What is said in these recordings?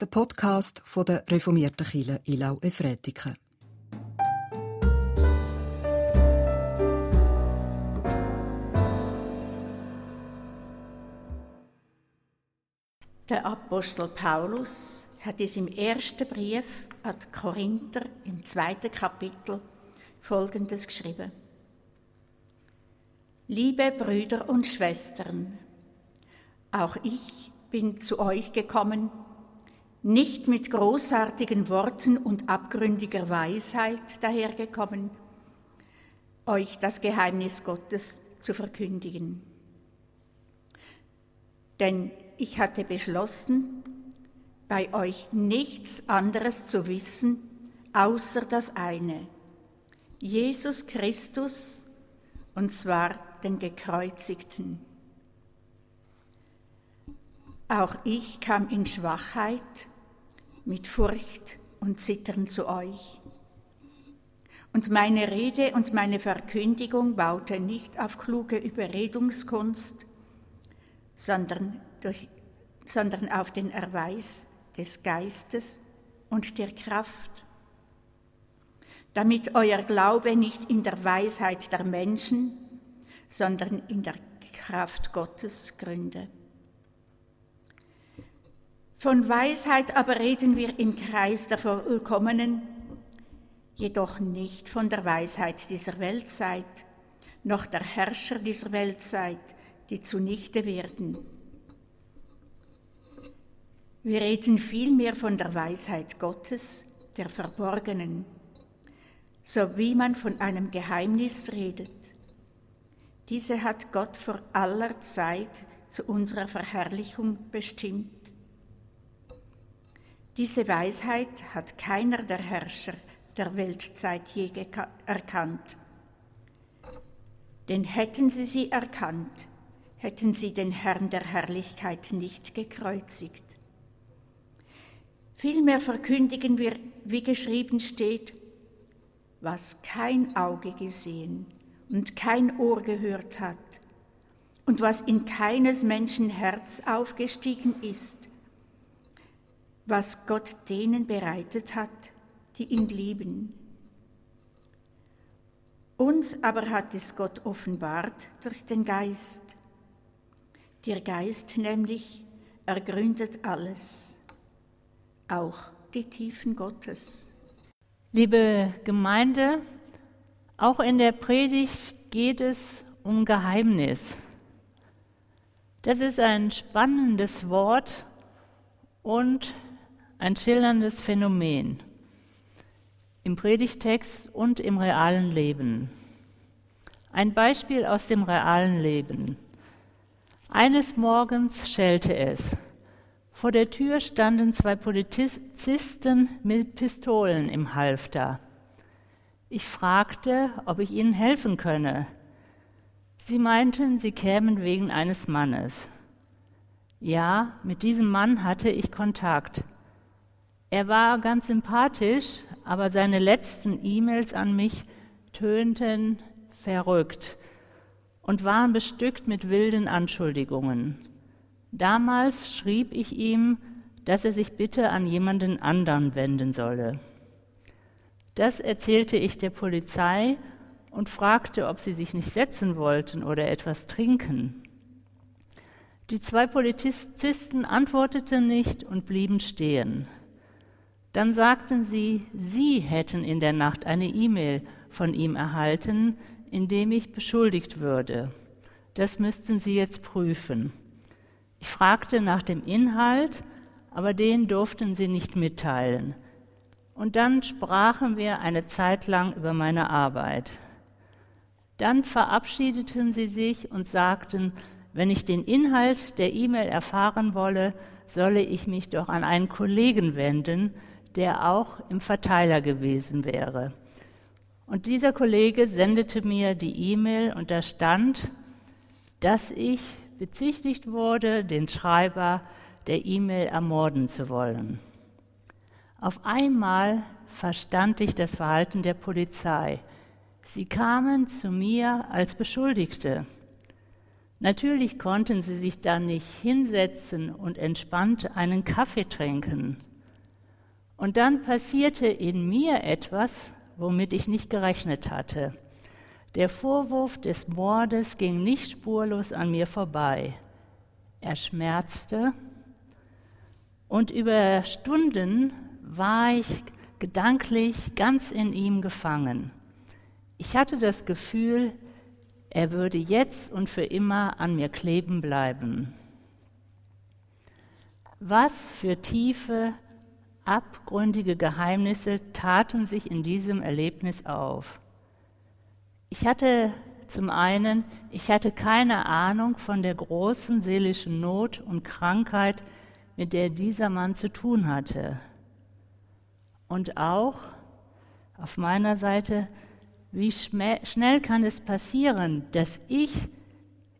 der Podcast von der reformierten Kirche Ilau Efretiken. Der Apostel Paulus hat es im ersten Brief an die Korinther im zweiten Kapitel Folgendes geschrieben. Liebe Brüder und Schwestern, auch ich bin zu euch gekommen, nicht mit großartigen Worten und abgründiger Weisheit dahergekommen, euch das Geheimnis Gottes zu verkündigen. Denn ich hatte beschlossen, bei euch nichts anderes zu wissen, außer das eine, Jesus Christus, und zwar den Gekreuzigten. Auch ich kam in Schwachheit, mit Furcht und Zittern zu euch. Und meine Rede und meine Verkündigung baute nicht auf kluge Überredungskunst, sondern, durch, sondern auf den Erweis des Geistes und der Kraft, damit euer Glaube nicht in der Weisheit der Menschen, sondern in der Kraft Gottes gründe. Von Weisheit aber reden wir im Kreis der Vollkommenen, jedoch nicht von der Weisheit dieser Weltzeit, noch der Herrscher dieser Weltzeit, die zunichte werden. Wir reden vielmehr von der Weisheit Gottes, der Verborgenen, so wie man von einem Geheimnis redet. Diese hat Gott vor aller Zeit zu unserer Verherrlichung bestimmt diese Weisheit hat keiner der Herrscher der Weltzeit je erkannt. Denn hätten sie sie erkannt, hätten sie den Herrn der Herrlichkeit nicht gekreuzigt. Vielmehr verkündigen wir, wie geschrieben steht, was kein Auge gesehen und kein Ohr gehört hat und was in keines Menschen Herz aufgestiegen ist, was Gott denen bereitet hat, die ihn lieben. Uns aber hat es Gott offenbart durch den Geist. Der Geist nämlich ergründet alles, auch die Tiefen Gottes. Liebe Gemeinde, auch in der Predigt geht es um Geheimnis. Das ist ein spannendes Wort und ein schillerndes Phänomen im Predigtext und im realen Leben. Ein Beispiel aus dem realen Leben. Eines Morgens schellte es. Vor der Tür standen zwei Polizisten mit Pistolen im Halfter. Ich fragte, ob ich ihnen helfen könne. Sie meinten, sie kämen wegen eines Mannes. Ja, mit diesem Mann hatte ich Kontakt. Er war ganz sympathisch, aber seine letzten E-Mails an mich tönten verrückt und waren bestückt mit wilden Anschuldigungen. Damals schrieb ich ihm, dass er sich bitte an jemanden anderen wenden solle. Das erzählte ich der Polizei und fragte, ob sie sich nicht setzen wollten oder etwas trinken. Die zwei Polizisten antworteten nicht und blieben stehen. Dann sagten sie, sie hätten in der Nacht eine E-Mail von ihm erhalten, in dem ich beschuldigt würde. Das müssten sie jetzt prüfen. Ich fragte nach dem Inhalt, aber den durften sie nicht mitteilen. Und dann sprachen wir eine Zeit lang über meine Arbeit. Dann verabschiedeten sie sich und sagten, wenn ich den Inhalt der E-Mail erfahren wolle, solle ich mich doch an einen Kollegen wenden, der auch im Verteiler gewesen wäre. Und dieser Kollege sendete mir die E-Mail und da stand, dass ich bezichtigt wurde, den Schreiber der E-Mail ermorden zu wollen. Auf einmal verstand ich das Verhalten der Polizei. Sie kamen zu mir als Beschuldigte. Natürlich konnten sie sich dann nicht hinsetzen und entspannt einen Kaffee trinken. Und dann passierte in mir etwas, womit ich nicht gerechnet hatte. Der Vorwurf des Mordes ging nicht spurlos an mir vorbei. Er schmerzte und über Stunden war ich gedanklich ganz in ihm gefangen. Ich hatte das Gefühl, er würde jetzt und für immer an mir kleben bleiben. Was für tiefe, abgründige Geheimnisse taten sich in diesem Erlebnis auf. Ich hatte zum einen, ich hatte keine Ahnung von der großen seelischen Not und Krankheit, mit der dieser Mann zu tun hatte. Und auch auf meiner Seite, wie schnell kann es passieren, dass ich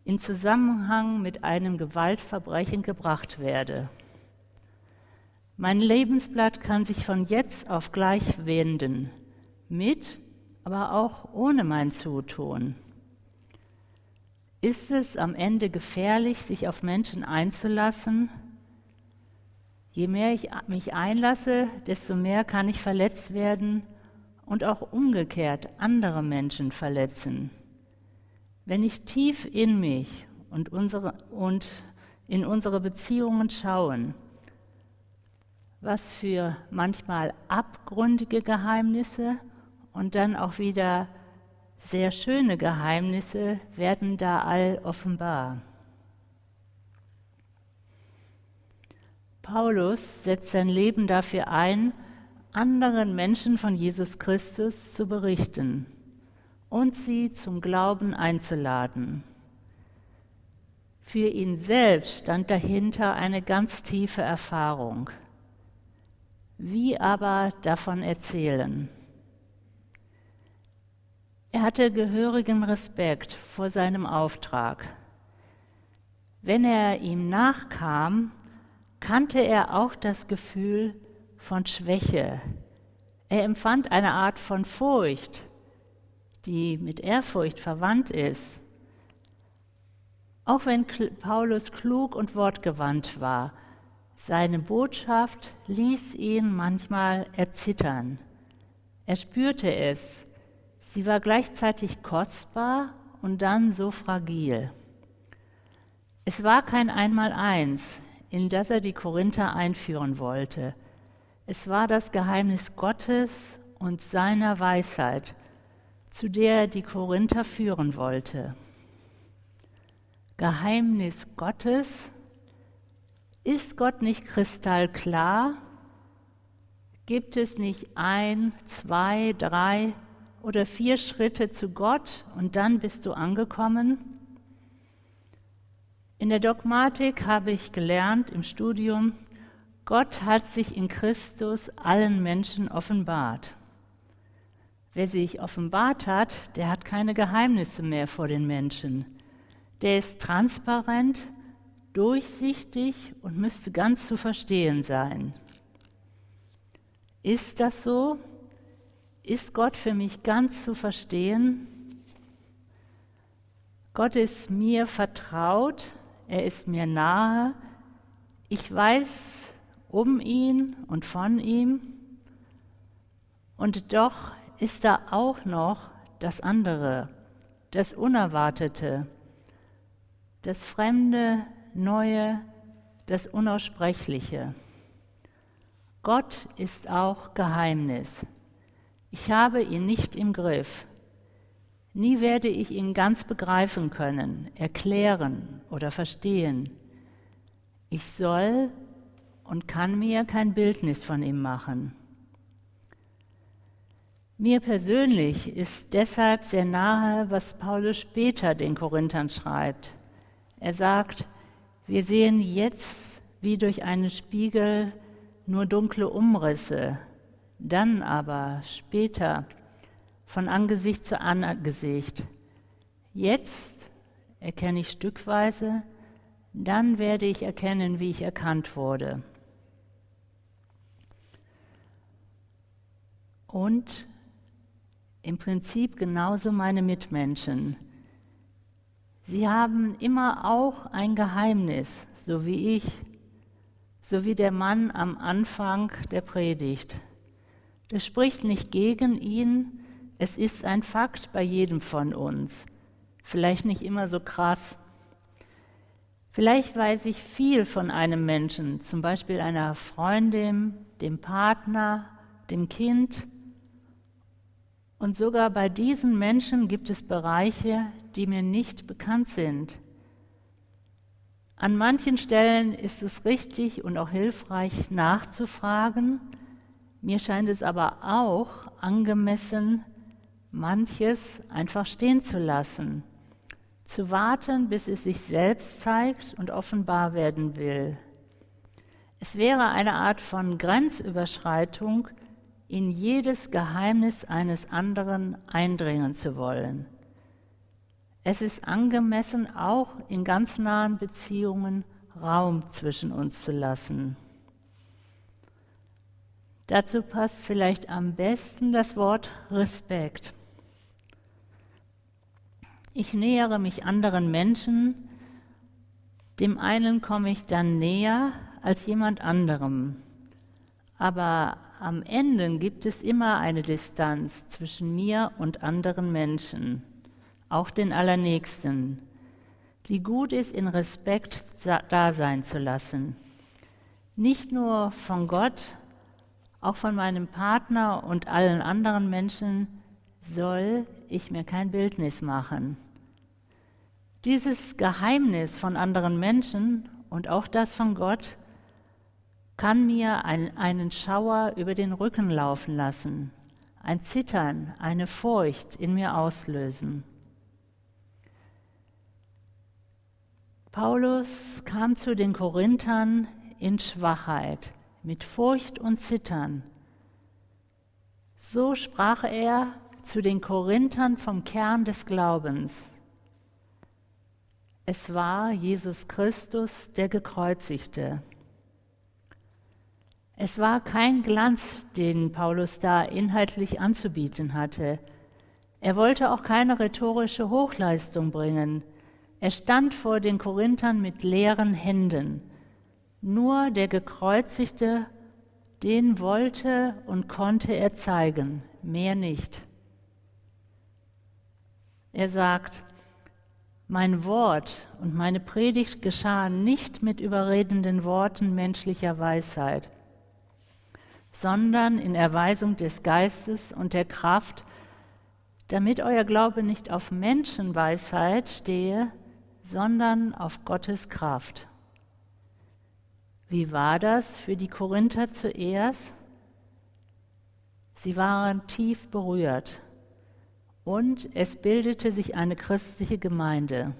in Zusammenhang mit einem Gewaltverbrechen gebracht werde. Mein Lebensblatt kann sich von jetzt auf gleich wenden, mit, aber auch ohne mein Zutun. Ist es am Ende gefährlich, sich auf Menschen einzulassen? Je mehr ich mich einlasse, desto mehr kann ich verletzt werden und auch umgekehrt andere Menschen verletzen. Wenn ich tief in mich und, unsere, und in unsere Beziehungen schaue, was für manchmal abgründige Geheimnisse und dann auch wieder sehr schöne Geheimnisse werden da all offenbar. Paulus setzt sein Leben dafür ein, anderen Menschen von Jesus Christus zu berichten und sie zum Glauben einzuladen. Für ihn selbst stand dahinter eine ganz tiefe Erfahrung. Wie aber davon erzählen? Er hatte gehörigen Respekt vor seinem Auftrag. Wenn er ihm nachkam, kannte er auch das Gefühl von Schwäche. Er empfand eine Art von Furcht, die mit Ehrfurcht verwandt ist. Auch wenn Paulus klug und wortgewandt war, seine Botschaft ließ ihn manchmal erzittern. Er spürte es. Sie war gleichzeitig kostbar und dann so fragil. Es war kein Einmaleins, in das er die Korinther einführen wollte. Es war das Geheimnis Gottes und seiner Weisheit, zu der er die Korinther führen wollte. Geheimnis Gottes ist Gott nicht kristallklar? Gibt es nicht ein, zwei, drei oder vier Schritte zu Gott und dann bist du angekommen? In der Dogmatik habe ich gelernt im Studium, Gott hat sich in Christus allen Menschen offenbart. Wer sich offenbart hat, der hat keine Geheimnisse mehr vor den Menschen. Der ist transparent, durchsichtig und müsste ganz zu verstehen sein. Ist das so? Ist Gott für mich ganz zu verstehen? Gott ist mir vertraut, er ist mir nahe, ich weiß um ihn und von ihm und doch ist da auch noch das andere, das Unerwartete, das Fremde, Neue, das Unaussprechliche. Gott ist auch Geheimnis. Ich habe ihn nicht im Griff. Nie werde ich ihn ganz begreifen können, erklären oder verstehen. Ich soll und kann mir kein Bildnis von ihm machen. Mir persönlich ist deshalb sehr nahe, was Paulus später den Korinthern schreibt. Er sagt, wir sehen jetzt wie durch einen Spiegel nur dunkle Umrisse, dann aber später von Angesicht zu Angesicht. Jetzt erkenne ich stückweise, dann werde ich erkennen, wie ich erkannt wurde. Und im Prinzip genauso meine Mitmenschen. Sie haben immer auch ein Geheimnis, so wie ich. so wie der Mann am Anfang der Predigt. Das spricht nicht gegen ihn, es ist ein Fakt bei jedem von uns. Vielleicht nicht immer so krass. Vielleicht weiß ich viel von einem Menschen, zum Beispiel einer Freundin, dem Partner, dem Kind. Und sogar bei diesen Menschen gibt es Bereiche, die mir nicht bekannt sind. An manchen Stellen ist es richtig und auch hilfreich nachzufragen. Mir scheint es aber auch angemessen, manches einfach stehen zu lassen, zu warten, bis es sich selbst zeigt und offenbar werden will. Es wäre eine Art von Grenzüberschreitung, in jedes Geheimnis eines anderen eindringen zu wollen. Es ist angemessen, auch in ganz nahen Beziehungen Raum zwischen uns zu lassen. Dazu passt vielleicht am besten das Wort Respekt. Ich nähere mich anderen Menschen, dem einen komme ich dann näher als jemand anderem. Aber am Ende gibt es immer eine Distanz zwischen mir und anderen Menschen, auch den Allernächsten, die gut ist, in Respekt da sein zu lassen. Nicht nur von Gott, auch von meinem Partner und allen anderen Menschen soll ich mir kein Bildnis machen. Dieses Geheimnis von anderen Menschen und auch das von Gott kann mir ein, einen Schauer über den Rücken laufen lassen, ein Zittern, eine Furcht in mir auslösen. Paulus kam zu den Korinthern in Schwachheit, mit Furcht und Zittern. So sprach er zu den Korinthern vom Kern des Glaubens. Es war Jesus Christus, der gekreuzigte. Es war kein Glanz, den Paulus da inhaltlich anzubieten hatte. Er wollte auch keine rhetorische Hochleistung bringen. Er stand vor den Korinthern mit leeren Händen. Nur der Gekreuzigte, den wollte und konnte er zeigen, mehr nicht. Er sagt, mein Wort und meine Predigt geschahen nicht mit überredenden Worten menschlicher Weisheit, sondern in Erweisung des Geistes und der Kraft, damit euer Glaube nicht auf Menschenweisheit stehe, sondern auf Gottes Kraft. Wie war das für die Korinther zuerst? Sie waren tief berührt und es bildete sich eine christliche Gemeinde.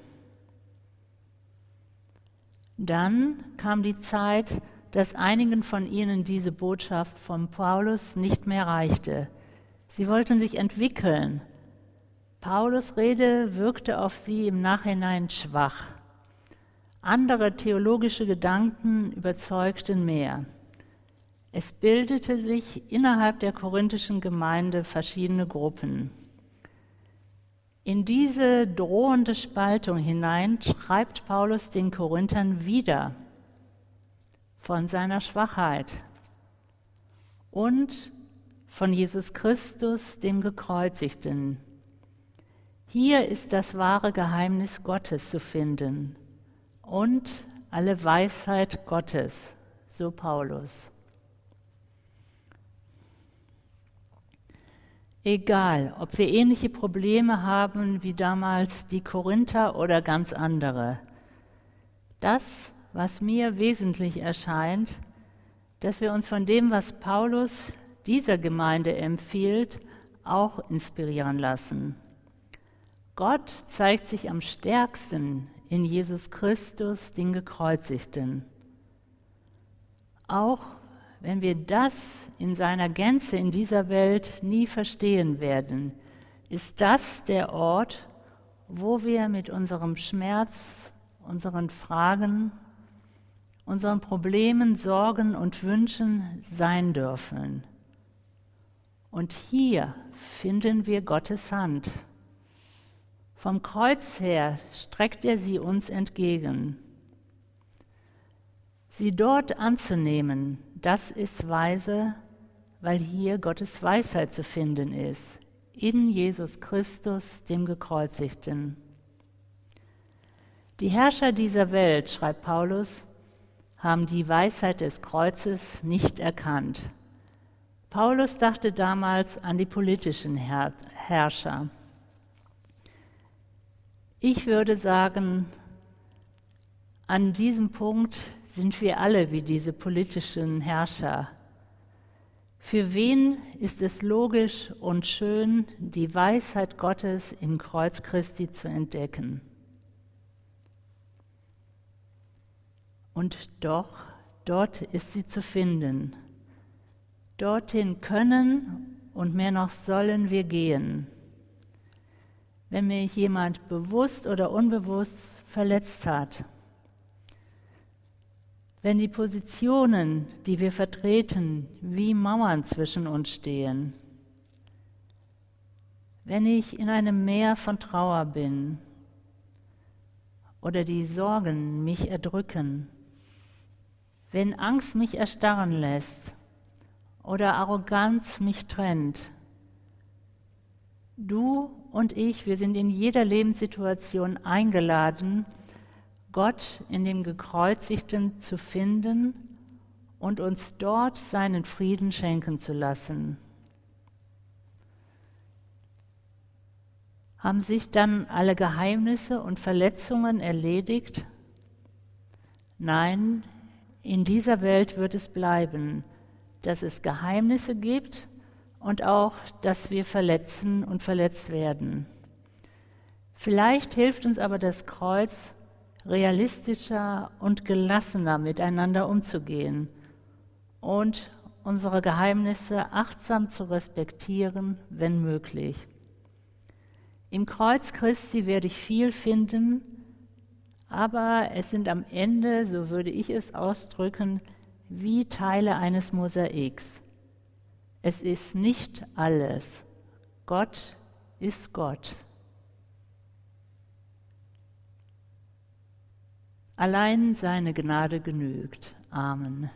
Dann kam die Zeit, dass einigen von ihnen diese Botschaft von Paulus nicht mehr reichte. Sie wollten sich entwickeln. Paulus Rede wirkte auf sie im Nachhinein schwach. Andere theologische Gedanken überzeugten mehr. Es bildete sich innerhalb der korinthischen Gemeinde verschiedene Gruppen. In diese drohende Spaltung hinein schreibt Paulus den Korinthern wieder von seiner Schwachheit und von Jesus Christus, dem Gekreuzigten. Hier ist das wahre Geheimnis Gottes zu finden und alle Weisheit Gottes, so Paulus. Egal, ob wir ähnliche Probleme haben wie damals die Korinther oder ganz andere, das was mir wesentlich erscheint, dass wir uns von dem, was Paulus dieser Gemeinde empfiehlt, auch inspirieren lassen. Gott zeigt sich am stärksten in Jesus Christus, den Gekreuzigten. Auch wenn wir das in seiner Gänze in dieser Welt nie verstehen werden, ist das der Ort, wo wir mit unserem Schmerz, unseren Fragen unseren Problemen, Sorgen und Wünschen sein dürfen. Und hier finden wir Gottes Hand. Vom Kreuz her streckt er sie uns entgegen. Sie dort anzunehmen, das ist weise, weil hier Gottes Weisheit zu finden ist, in Jesus Christus, dem Gekreuzigten. Die Herrscher dieser Welt, schreibt Paulus, haben die Weisheit des Kreuzes nicht erkannt. Paulus dachte damals an die politischen Herrscher. Ich würde sagen, an diesem Punkt sind wir alle wie diese politischen Herrscher. Für wen ist es logisch und schön, die Weisheit Gottes im Kreuz Christi zu entdecken? Und doch, dort ist sie zu finden. Dorthin können und mehr noch sollen wir gehen. Wenn mich jemand bewusst oder unbewusst verletzt hat, wenn die Positionen, die wir vertreten, wie Mauern zwischen uns stehen, wenn ich in einem Meer von Trauer bin oder die Sorgen mich erdrücken, wenn Angst mich erstarren lässt oder Arroganz mich trennt, du und ich, wir sind in jeder Lebenssituation eingeladen, Gott in dem Gekreuzigten zu finden und uns dort seinen Frieden schenken zu lassen. Haben sich dann alle Geheimnisse und Verletzungen erledigt? Nein, in dieser Welt wird es bleiben, dass es Geheimnisse gibt und auch, dass wir verletzen und verletzt werden. Vielleicht hilft uns aber das Kreuz, realistischer und gelassener miteinander umzugehen und unsere Geheimnisse achtsam zu respektieren, wenn möglich. Im Kreuz Christi werde ich viel finden, aber es sind am Ende, so würde ich es ausdrücken, wie Teile eines Mosaiks. Es ist nicht alles. Gott ist Gott. Allein seine Gnade genügt. Amen.